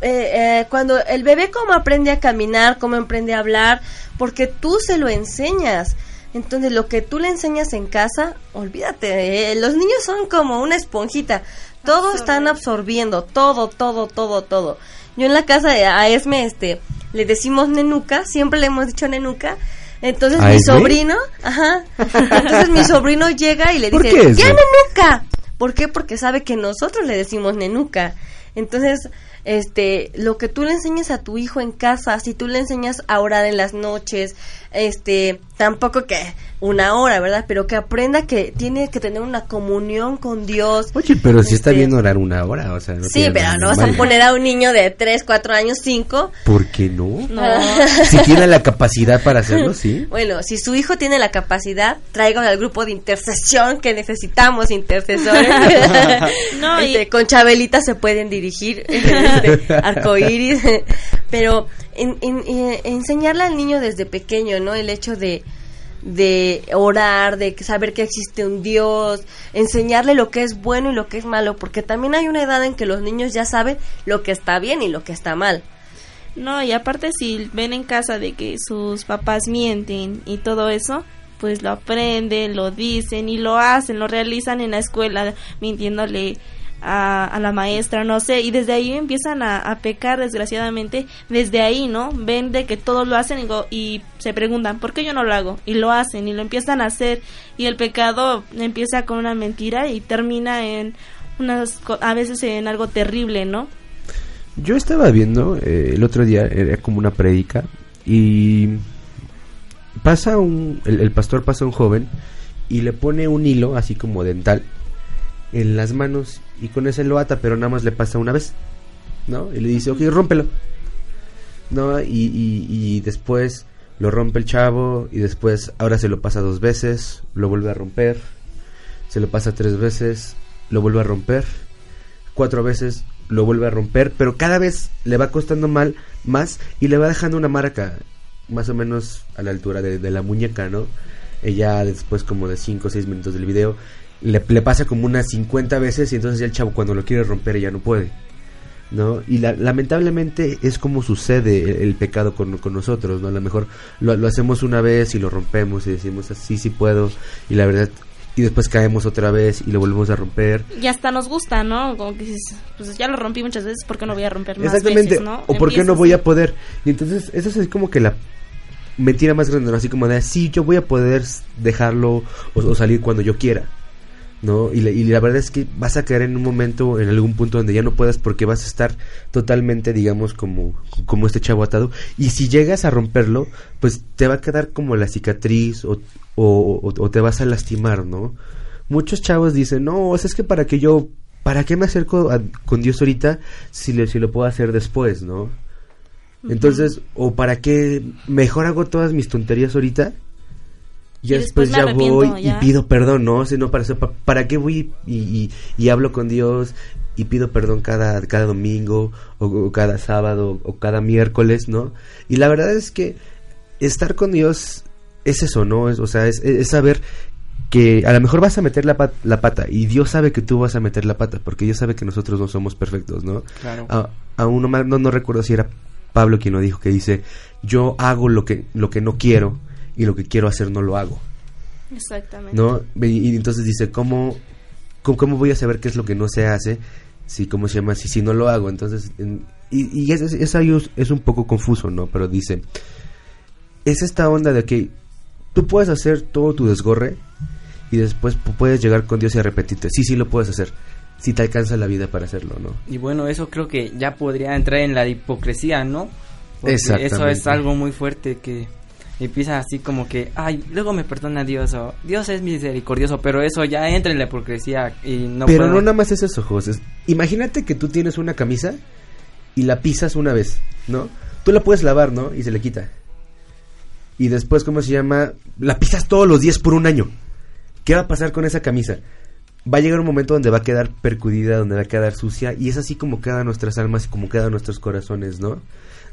eh, eh, cuando el bebé cómo aprende a caminar, cómo aprende a hablar, porque tú se lo enseñas. Entonces, lo que tú le enseñas en casa, olvídate, eh, los niños son como una esponjita, todo están absorbiendo, todo, todo, todo, todo. Yo en la casa de a Esme, este, le decimos nenuca, siempre le hemos dicho nenuca, entonces ¿A mi Esme? sobrino, ajá, entonces mi sobrino llega y le ¿Por dice, qué, ¡ya nenuca! ¿Por qué? Porque sabe que nosotros le decimos nenuca. Entonces, este, lo que tú le enseñas a tu hijo en casa, si tú le enseñas a orar en las noches, este, tampoco que una hora, ¿verdad? Pero que aprenda que tiene que tener una comunión con Dios. Oye, pero si está Este, bien orar una hora, o sea, no Sí, pero no vas a poner a un niño de 3, 4 años, 5. ¿Por qué no? No. Si tiene la capacidad para hacerlo, sí. Bueno, si su hijo tiene la capacidad, tráigalo al grupo de intercesión que necesitamos intercesores. No, y- Este, Con Chabelita se pueden dirigir, este, arcoíris. Pero en- en- en- enseñarle al niño desde pequeño, ¿no? El hecho de de orar, de saber que existe un Dios, enseñarle lo que es bueno y lo que es malo, porque también hay una edad en que los niños ya saben lo que está bien y lo que está mal. No, y aparte si ven en casa de que sus papás mienten y todo eso, pues lo aprenden, lo dicen y lo hacen, lo realizan en la escuela mintiéndole a, la maestra, no sé, y desde ahí empiezan a, pecar desgraciadamente, desde ahí, ¿no? Ven de que todos lo hacen y, se preguntan, ¿por qué yo no lo hago? Y lo hacen y lo empiezan a hacer y el pecado empieza con una mentira y termina en unas, a veces en algo terrible, ¿no? Yo estaba viendo eh, el otro día, era como una predica, y pasa un, el pastor pasa un joven y le pone un hilo así como dental en las manos y con ese lo ata, pero nada más le pasa una vez, ¿no? Y le dice, ok, rómpelo, ¿no? Y, y, después lo rompe el chavo y después ahora se lo pasa dos veces, lo vuelve a romper, se lo pasa tres veces, lo vuelve a romper, cuatro veces lo vuelve a romper, pero cada vez le va costando mal más y le va dejando una marca más o menos a la altura de, de la muñeca, ¿no? Ella después como de 5 o 6 minutos del video le, le pasa como unas 50 veces y entonces ya el chavo cuando lo quiere romper ya no puede. ¿no? Y la- lamentablemente es como sucede el, el pecado con, con nosotros, ¿no? A lo mejor lo, lo hacemos una vez y lo rompemos y decimos así sí puedo y la verdad y después caemos otra vez y lo volvemos a romper Y hasta nos gusta, ¿no? Como que dices, pues ya lo rompí muchas veces, ¿por qué no voy a romper más Exactamente. veces, no? O por qué no voy a- poder. Y entonces, eso es como que la mentira más grande, ¿no? Así como de, sí, yo voy a poder dejarlo o, o salir cuando yo quiera. ¿No? Y, la- y la verdad es que vas a caer en un momento, en algún punto donde ya no puedas porque vas a estar totalmente, digamos, como, como este chavo atado. Y si llegas a romperlo, pues te va a quedar como la cicatriz o, o, o- o te vas a lastimar, ¿no? Muchos chavos dicen, no, es que para que yo, ¿para qué me acerco a- con Dios ahorita si, le, si lo puedo hacer después, ¿no? Entonces, o para qué mejor hago todas mis tonterías ahorita y Y ya después ya voy ya. y pido perdón, ¿no? Si no, para, eso, ¿para qué voy y, y, y hablo con Dios y pido perdón cada, cada domingo o, o cada sábado o cada miércoles, ¿no? Y la verdad es que estar con Dios es eso, ¿no? Es, o sea, es, es saber que a lo mejor vas a meter la, pat- la pata y Dios sabe que tú vas a meter la pata porque Dios sabe que nosotros no somos perfectos, ¿no? Claro. A, a uno más, no, no recuerdo si era Pablo quien lo dijo, que dice, yo hago lo que, lo que no quiero y lo que quiero hacer no lo hago, Exactamente. ¿no? Y, y entonces dice, ¿cómo, cómo, cómo voy a saber qué es lo que no se hace? Si, ¿cómo se llama? Si, si no lo hago, entonces, en- y, y es, es, es un poco confuso, ¿no? Pero dice, es esta onda de que tú puedes hacer todo tu desgorre y después pu- puedes llegar con Dios y arrepentirte. Sí, sí lo puedes hacer. Si te alcanza la vida para hacerlo, ¿no? Y bueno, eso creo que ya podría entrar en la hipocresía, ¿no? Porque Eso es algo muy fuerte que empieza así como que, ay, luego me perdona Dios o Dios es misericordioso, pero eso ya entra en la hipocresía y no Pero no nada más es eso, José. Imagínate que tú tienes una camisa y la pisas una vez, ¿no? Tú la puedes lavar, ¿no? Y se le quita. Y después, ¿cómo se llama? La pisas todos los días por un año. ¿Qué va a pasar con esa camisa? Va a llegar un momento donde va a quedar percudida, donde va a quedar sucia. Y es así como quedan nuestras almas y como quedan nuestros corazones, ¿no?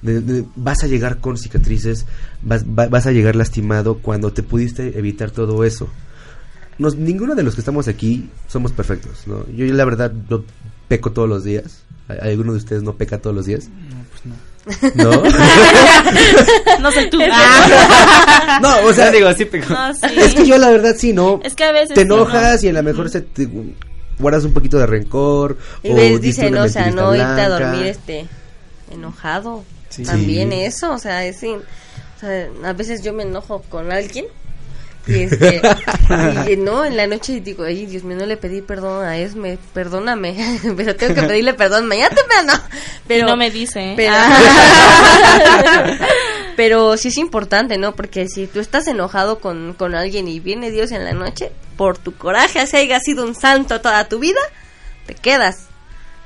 De- de- vas a llegar con cicatrices, vas, va- vas a llegar lastimado cuando te pudiste evitar todo eso nos, ninguno de los que estamos aquí somos perfectos, ¿no? Yo, la verdad no peco todos los días. ¿Al- ¿Alguno de ustedes no peca todos los días? No, pues no. ¿No? No soy tú. no, o sea, No, digo, sí, No, sí. es que yo la verdad sí, ¿no? Es que a veces te sí, ¿no? enojas y a lo mejor se te guardas un poquito de rencor. Y o ves, una o sea, no irte a dormir este enojado. Sí. También eso, o sea, es sin- o sea, a veces yo me enojo con alguien y este y no en la noche digo, "Ay, Dios mío, no le pedí perdón a Esme, perdóname." pero tengo que pedirle perdón mañana temprano. Pero y no me dice. ¿eh? pero, Ah. pero sí es importante, ¿no? Porque si tú estás enojado con, con alguien y viene Dios en la noche, por tu coraje, así hayas sido un santo toda tu vida, te quedas.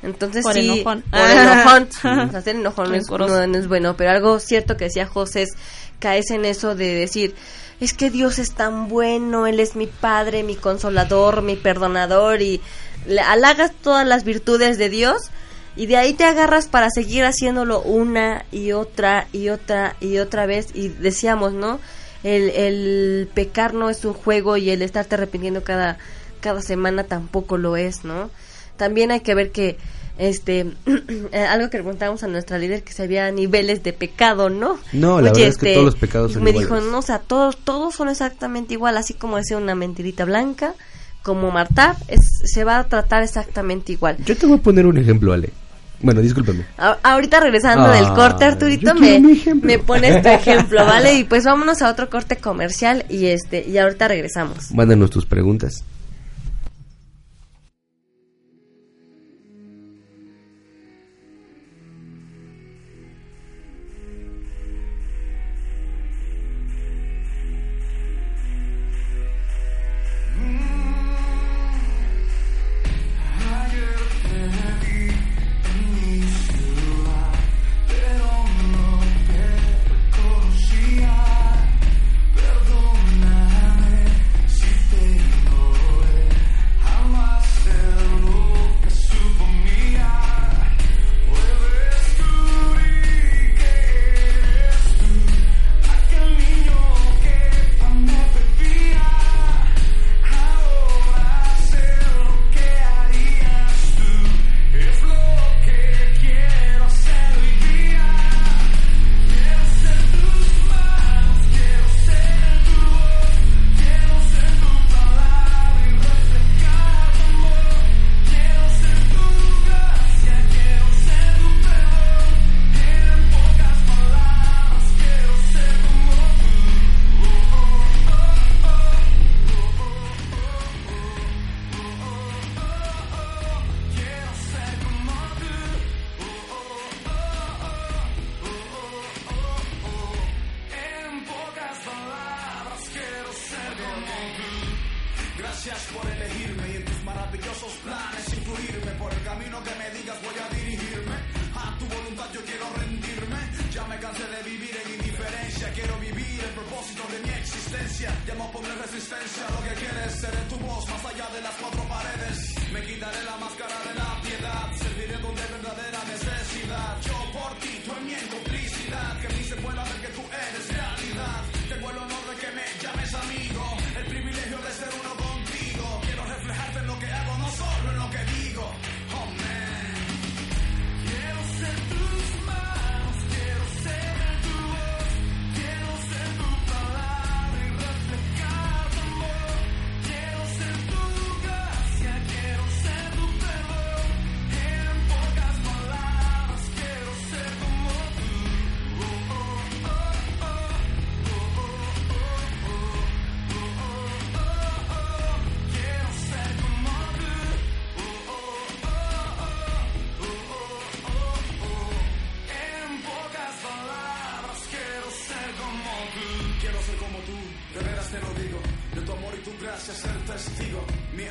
Entonces Por sí, enojón. por enojón. O sea, ser enojón no es, no es bueno, pero algo cierto que decía José es, caes en eso de decir, es que Dios es tan bueno, Él es mi Padre, mi consolador, mi perdonador, y le halagas todas las virtudes de Dios, y de ahí te agarras para seguir haciéndolo una y otra y otra y otra vez, y decíamos, ¿no? El, el pecar no es un juego y el estarte arrepintiendo cada, cada semana tampoco lo es, ¿no? También hay que ver que este eh, algo que preguntábamos a nuestra líder que si había niveles de pecado, ¿no? No, la verdad es que este, todos los pecados son me dijo, no, o sea, todos todos son exactamente igual, así como decía una mentirita blanca, como Marta, es, se va a tratar exactamente igual. Yo te voy a poner un ejemplo, Ale. Bueno, discúlpame. Ahorita regresando del ah, corte, Arturito, me, me pones este tu ejemplo, ¿vale? Y pues vámonos a otro corte comercial y este y ahorita regresamos. Mándanos tus preguntas.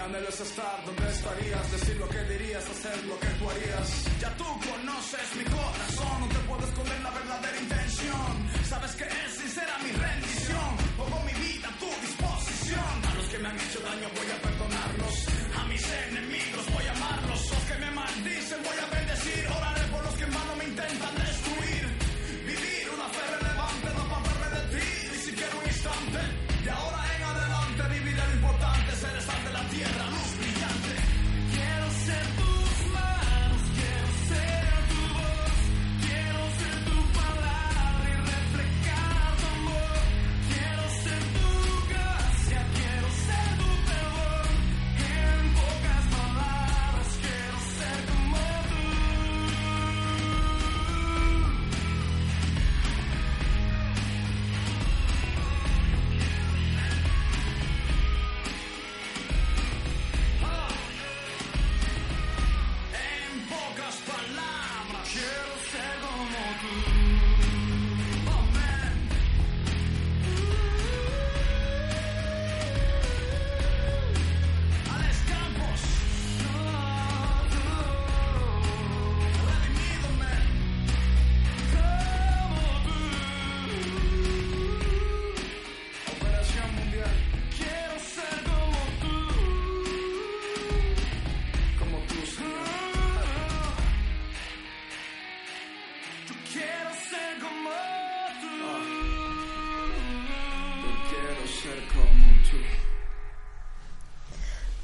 anhelas estar donde estarías, decir lo que dirías, hacer lo que tú harías. Ya tú conoces mi corazón, no te puedo esconder la verdadera intención. Sabes que es sincera mi rendición, pongo mi vida a tu disposición. A los que me han hecho daño voy a perdonarlos, a mis enemigos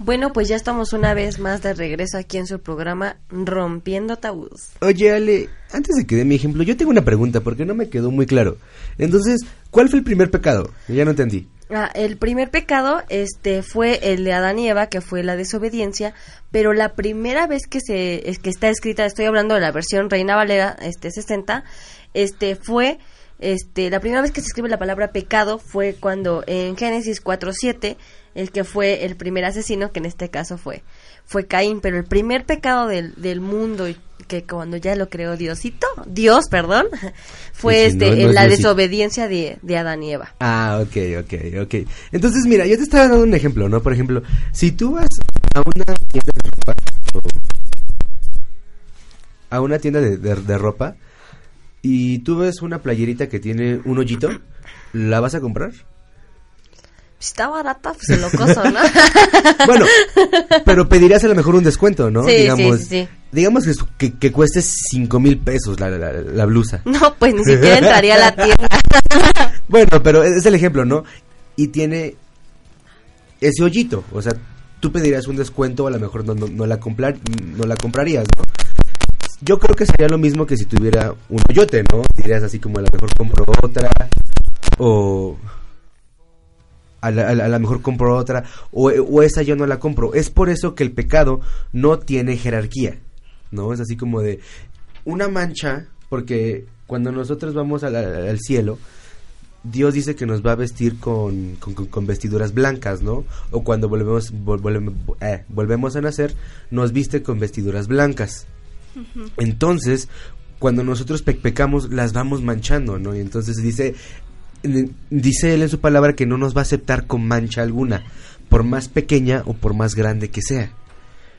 Bueno, pues ya estamos una vez más de regreso aquí en su programa Rompiendo Tabús. Oye, Ale, antes de que dé mi ejemplo, yo tengo una pregunta porque no me quedó muy claro. Entonces, ¿cuál fue el primer pecado? Ya no entendí. Ah, el primer pecado este fue el de Adán y Eva, que fue la desobediencia, pero la primera vez que se que está escrita, estoy hablando de la versión Reina Valera este 60, este fue este la primera vez que se escribe la palabra pecado fue cuando en Génesis 4:7 el que fue el primer asesino, que en este caso fue fue Caín, pero el primer pecado del, del mundo que cuando ya lo creó Diosito, Dios, perdón, fue Sí, este no- no es la Diosito. desobediencia de, de Adán y Eva. Ah, ok, ok, ok. Entonces, mira, yo te estaba dando un ejemplo, ¿no? Por ejemplo, si tú vas a una tienda de ropa, a una tienda de, de- de ropa, y tú ves una playerita que tiene un hoyito, ¿la vas a comprar? Si está barata, pues el locoso, ¿no? Bueno, pero pedirías a lo mejor un descuento, ¿no? Sí, sí, digamos, sí, sí. digamos que, que, que cueste cinco mil pesos la, la, la blusa. No, pues ni siquiera entraría a la tienda. Bueno, pero es el ejemplo, ¿no? Y tiene ese hoyito, o sea, tú pedirías un descuento, a lo mejor no, no, no la, comprar, no la comprarías, ¿no? Yo creo que sería lo mismo que si tuviera un hoyote, ¿no? Dirías así como a lo mejor compro otra, o a la, a la- mejor compro otra, o, o esa yo no la compro. Es por eso que el pecado no tiene jerarquía, ¿no? Es así como de una mancha, porque cuando nosotros vamos al- cielo, Dios dice que nos va a vestir con, con- vestiduras blancas, ¿no? O cuando volvemos, vol- volvemos, eh, volvemos a nacer, nos viste con vestiduras blancas. Entonces, cuando nosotros pe- pecamos, las vamos manchando, ¿no? Y entonces dice, dice él en su palabra que no nos va a aceptar con mancha alguna, por más pequeña o por más grande que sea.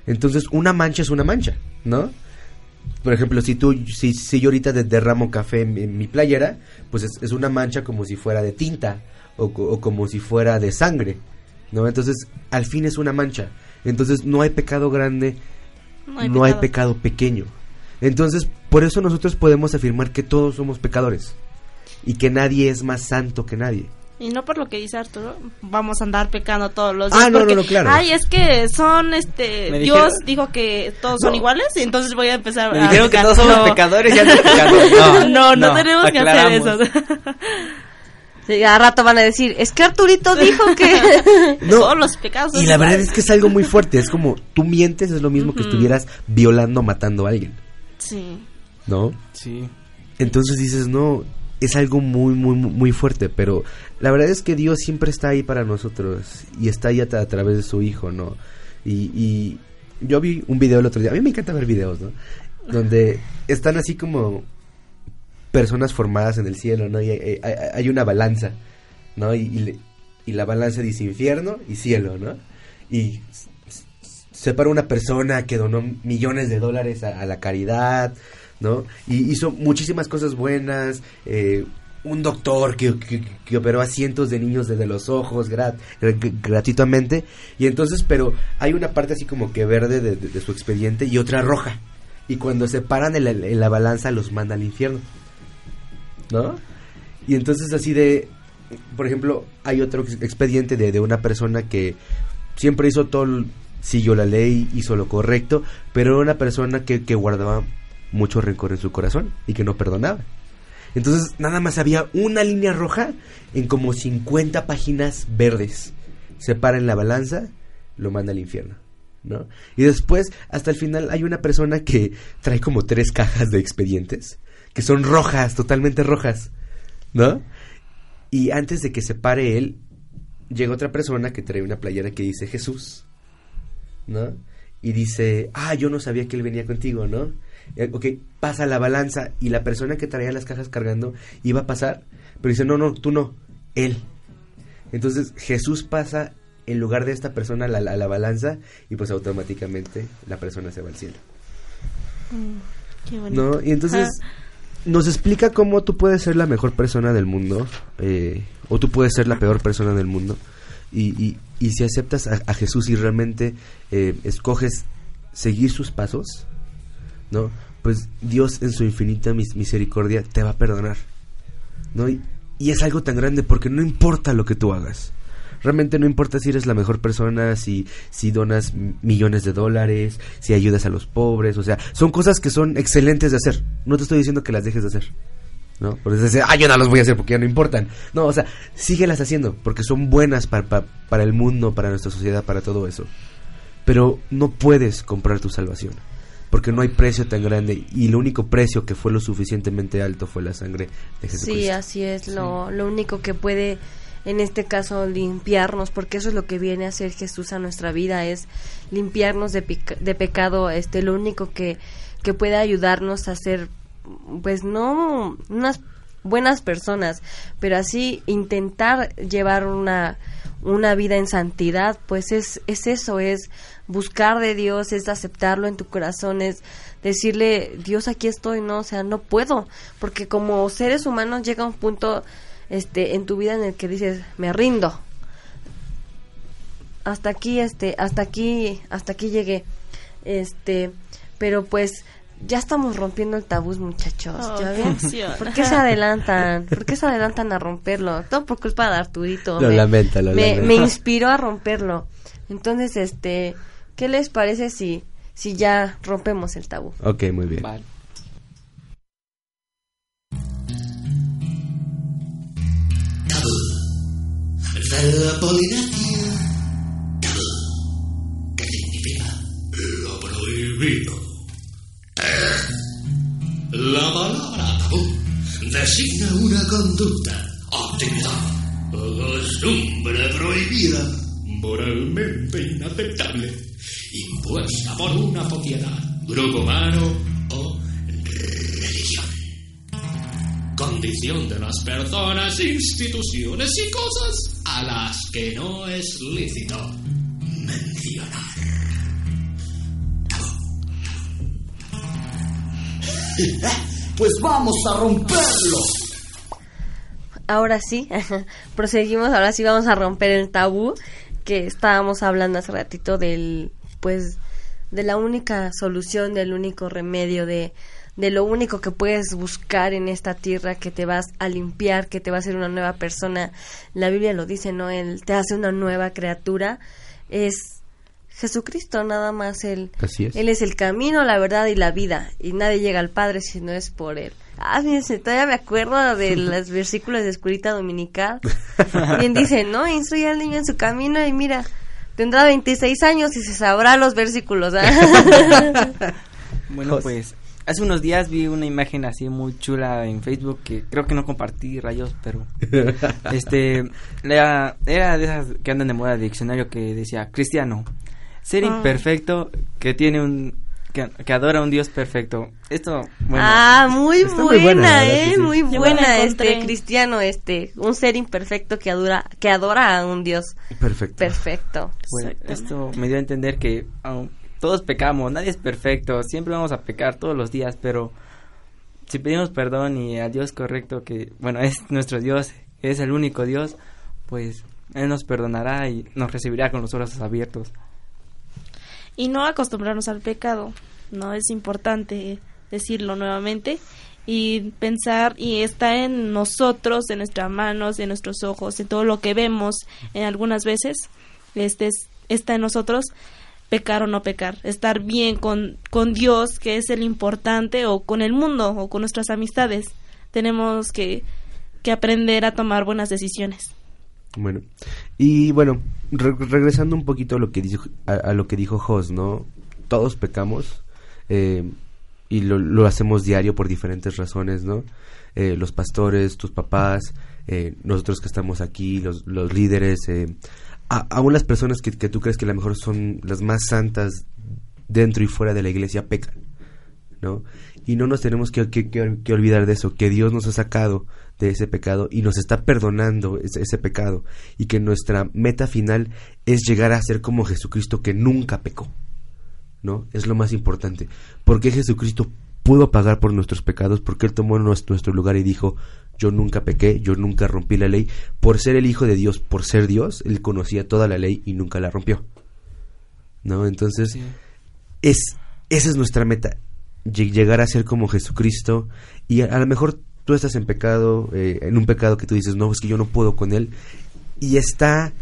Entonces, una mancha es una mancha, ¿no? Por ejemplo, si tú, si, si yo ahorita de- derramo café en, mi playera, pues es, una mancha como si fuera de tinta o, o como si fuera de sangre, ¿no? Entonces, al fin es una mancha. Entonces, no hay pecado grande, no hay, pecado pequeño. Entonces, por eso nosotros podemos afirmar que todos somos pecadores y que nadie es más santo que nadie. Y no por lo que dice Arturo, vamos a andar pecando todos los días. Ah, no, no, porque, no, claro. Ay, es que son, este, Me Dios dijeron- dijo que todos son No. iguales y entonces voy a empezar Me a dijeron que todos somos No. pecadores y andan pecando. No, no, tenemos que hacer eso. A rato van a decir, es que Arturito dijo que... No. Todos los pecados Y la verdad es que es algo muy fuerte. Es como tú mientes, es lo mismo que estuvieras violando, matando a alguien, Sí. ¿no? Sí. Entonces dices, no, es algo muy, muy, muy muy fuerte, pero la verdad es que Dios siempre está ahí para nosotros y está ahí a, tra- a través de su Hijo, ¿no? Y, y yo vi un video el otro día, a mí me encanta ver videos, ¿no? Donde están así como personas formadas en el cielo, ¿no? Y hay, hay- una balanza, ¿no? Y, y y la balanza dice infierno y cielo, ¿no? Y separa una persona que donó millones de dólares a, la caridad, ¿no? Y hizo muchísimas cosas buenas, eh, un doctor que, que- que operó a cientos de niños desde los ojos gra- gra- gratuitamente, y entonces, pero hay una parte así como que verde de, de- su expediente y otra roja, y cuando se paran en la balanza los manda al infierno, ¿no? Y entonces así de, por ejemplo, hay otro ex- expediente de, de una persona que siempre hizo todo, siguió la ley, hizo lo correcto, pero era una persona que, que guardaba mucho rencor en su corazón y que no perdonaba. Entonces nada más había una línea roja en como 50 páginas verdes. Se para en la balanza, lo manda al infierno. ¿no? Y después, hasta el final, hay una persona que trae como tres cajas de expedientes, que son rojas, totalmente rojas, ¿no? Y antes de que se pare él, llega otra persona que trae una playera que dice Jesús, ¿no? Y dice, ah, yo no sabía que él venía contigo, ¿no? Eh, ok, pasa la balanza y la persona que traía las cajas cargando iba a pasar, pero dice, no, no, tú no, él. Entonces Jesús pasa en lugar de esta persona a la, la balanza y pues automáticamente la persona se va al cielo. Qué bonito. ¿No? Y entonces nos explica cómo tú puedes ser la mejor persona del mundo eh, o tú puedes ser la peor persona del mundo. Y, y, y si aceptas a, Jesús y realmente eh, escoges seguir sus pasos, ¿no? Pues Dios en su infinita mis- misericordia te va a perdonar, ¿no? Y, y es algo tan grande porque no importa lo que tú hagas. Realmente no importa si eres la mejor persona, si, si donas millones de dólares, si ayudas a los pobres, o sea, son cosas que son excelentes de hacer. No te estoy diciendo que las dejes de hacer. ¿no? Por eso dice, ah, yo no los voy a hacer porque ya no importan. No, o sea, síguelas haciendo porque son buenas para, para, para el mundo, para nuestra sociedad, para todo eso. Pero no puedes comprar tu salvación porque no hay precio tan grande y el único precio que fue lo suficientemente alto fue la sangre de Jesucristo. Sí, así es, lo, lo único que puede en este caso limpiarnos, porque eso es lo que viene a hacer Jesús a nuestra vida, es limpiarnos de, de pecado, este, lo único que, que puede ayudarnos a ser, pues no unas buenas personas, pero así intentar llevar una, una vida en santidad, pues es, es eso, es buscar de Dios, es aceptarlo en tu corazón, es decirle, Dios aquí estoy, no, o sea, no puedo, porque como seres humanos llega un punto este en tu vida en el que dices, me rindo. Hasta aquí este, hasta aquí, hasta aquí llegué. Este, pero pues ya estamos rompiendo el tabú, muchachos. Oh, ¿Ya ven? funciona. ¿Por qué se adelantan? ¿Por qué se adelantan a romperlo? Todo por culpa de Arturito. Lo me, lamenta, lo me, lamenta. me inspiró a romperlo. Entonces, este, ¿qué les parece si, si ya rompemos el tabú? Ok, muy bien. Vale. La Polinesia. Tabú. ¿Qué significa? Lo prohibido. La palabra tabú designa una conducta, actividad costumbre prohibida, moralmente inaceptable, impuesta por una sociedad, grupo humano o condición de las personas, instituciones y cosas a las que no es lícito mencionar. Pues vamos a romperlo. ahora sí, proseguimos, ahora sí vamos a romper el tabú que estábamos hablando hace ratito del, pues, de la única solución, del único remedio, de, de lo único que puedes buscar en esta tierra que te vas a limpiar, que te va a hacer una nueva persona. La Biblia lo dice, ¿no? Él te hace una nueva criatura. Es Jesucristo, nada más él. Así es. Él es el camino, la verdad y la vida. Y nadie llega al Padre si no es por él. Ah, fíjense, todavía me acuerdo de los versículos de escuelita dominical. Bien dice, ¿no? Instruye al niño en su camino y mira, tendrá 26 años y se sabrá los versículos. ¿ah? Bueno, pues hace unos días vi una imagen así muy chula en Facebook que creo que no compartí rayos, pero este era, era de esas que andan de moda de diccionario que decía cristiano, ser Ah. imperfecto que tiene un que, que adora a un Dios perfecto. Esto, bueno, ah, muy buena, muy buena, eh, sí. muy buena este cristiano, este, un ser imperfecto que adora, que adora a un Dios Perfecto. perfecto. bueno, Exactamente. esto me dio a entender que aun- todos pecamos, nadie es perfecto, siempre vamos a pecar todos los días, pero si pedimos perdón y al Dios correcto que, bueno, es nuestro Dios, es el único Dios, pues Él nos perdonará y nos recibirá con los brazos abiertos. y no acostumbrarnos al pecado. No es importante decirlo nuevamente y pensar y está en nosotros, en nuestras manos, en nuestros ojos, en todo lo que vemos en algunas veces. Este es- está en nosotros pecar o no pecar, estar bien con, con Dios, que es el importante, o con el mundo, o con nuestras amistades. Tenemos que, que aprender a tomar buenas decisiones. Bueno, y bueno, re- regresando un poquito a lo que dijo, a, lo que dijo Jos, ¿no? Todos pecamos eh, y lo, lo hacemos diario por diferentes razones, ¿no? Eh, los pastores, tus papás, eh, nosotros que estamos aquí, los, los líderes, a- aún las personas que, que tú crees que a lo mejor son las más santas dentro y fuera de la iglesia pecan, ¿no? Y no nos tenemos que, que- que- que olvidar de eso, que Dios nos ha sacado de ese pecado y nos está perdonando ese, ese pecado y que nuestra meta final es llegar a ser como Jesucristo que nunca pecó, ¿no? Es lo más importante. Porque Jesucristo pudo pagar por nuestros pecados, porque Él tomó nues- nuestro lugar y dijo, yo nunca pequé, yo nunca rompí la ley, por ser el Hijo de Dios, por ser Dios, Él conocía toda la ley y nunca la rompió, ¿no? Entonces, Sí. es esa es nuestra meta lle- llegar a ser como Jesucristo. Y a, a lo mejor tú estás en pecado eh, en un pecado que tú dices no es que yo no puedo con él. Y está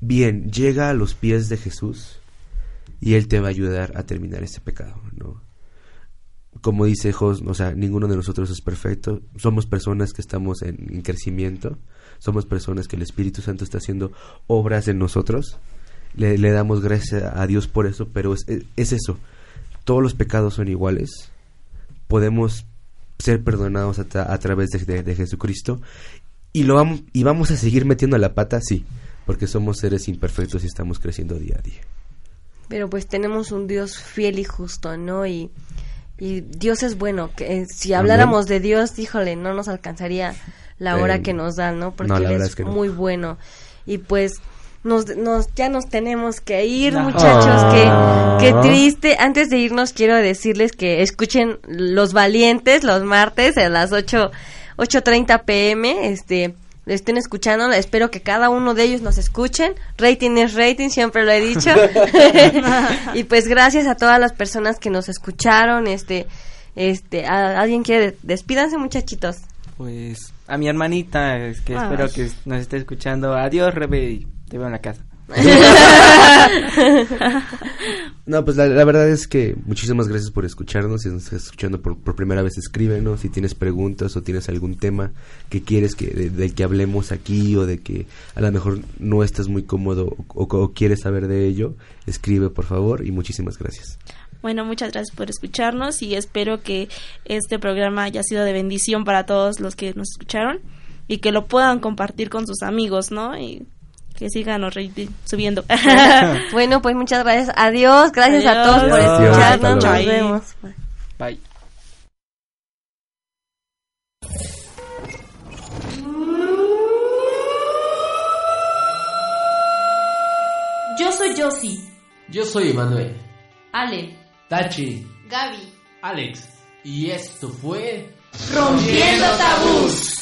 bien llega a los pies de Jesús y él te va a ayudar a terminar ese pecado no como dice Jos, o sea, ninguno de nosotros es perfecto. Somos personas que estamos en, en crecimiento. Somos personas que el Espíritu Santo está haciendo obras en nosotros. Le, damos gracias a Dios por eso, pero es, es- es eso. Todos los pecados son iguales. Podemos ser perdonados a, a través de Jesucristo. Y, lo vamos, y vamos a seguir metiendo la pata, sí. Porque somos seres imperfectos y estamos creciendo día a día. Pero pues tenemos un Dios fiel y justo, ¿no? Y, y Dios es bueno. Que, eh, si habláramos de Dios, híjole, no nos alcanzaría la hora Eh, que nos da, ¿no? Porque no, Él es, es que no. muy bueno. Y pues nos, nos, ya nos tenemos que ir, No. muchachos. Ah. Qué, qué triste. Antes de irnos, quiero decirles que escuchen Los Valientes los martes a las 8, 8.30 pm. Este, estén escuchando. Espero que cada uno de ellos nos escuchen. Rating es rating, siempre lo he dicho. y pues gracias a todas las personas que nos escucharon. Este, este, ¿a- ¿alguien quiere? Despídanse, muchachitos. Pues a mi hermanita, es que Ay. espero que nos esté escuchando. Adiós, Rebe, y te veo en la casa. No, pues la, verdad es que muchísimas gracias por escucharnos. Si nos estás escuchando por, primera vez, escríbenos. Si tienes preguntas o tienes algún tema que quieres que de- del que hablemos aquí o de que a lo mejor no estás muy cómodo o, o- o quieres saber de ello, escribe por favor y muchísimas gracias. Bueno, muchas gracias por escucharnos y espero que este programa haya sido de bendición para todos los que nos escucharon y que lo puedan compartir con sus amigos, ¿no? Y que sigan los rating subiendo. Bueno, pues muchas gracias. Adiós. Gracias a Adiós. todos por escucharnos. Nos vemos. Bye. Yo soy Josie. Yo soy Emanuel. Ale. Tachi. Gaby. Alex. Y esto fue. Rompiendo tabús.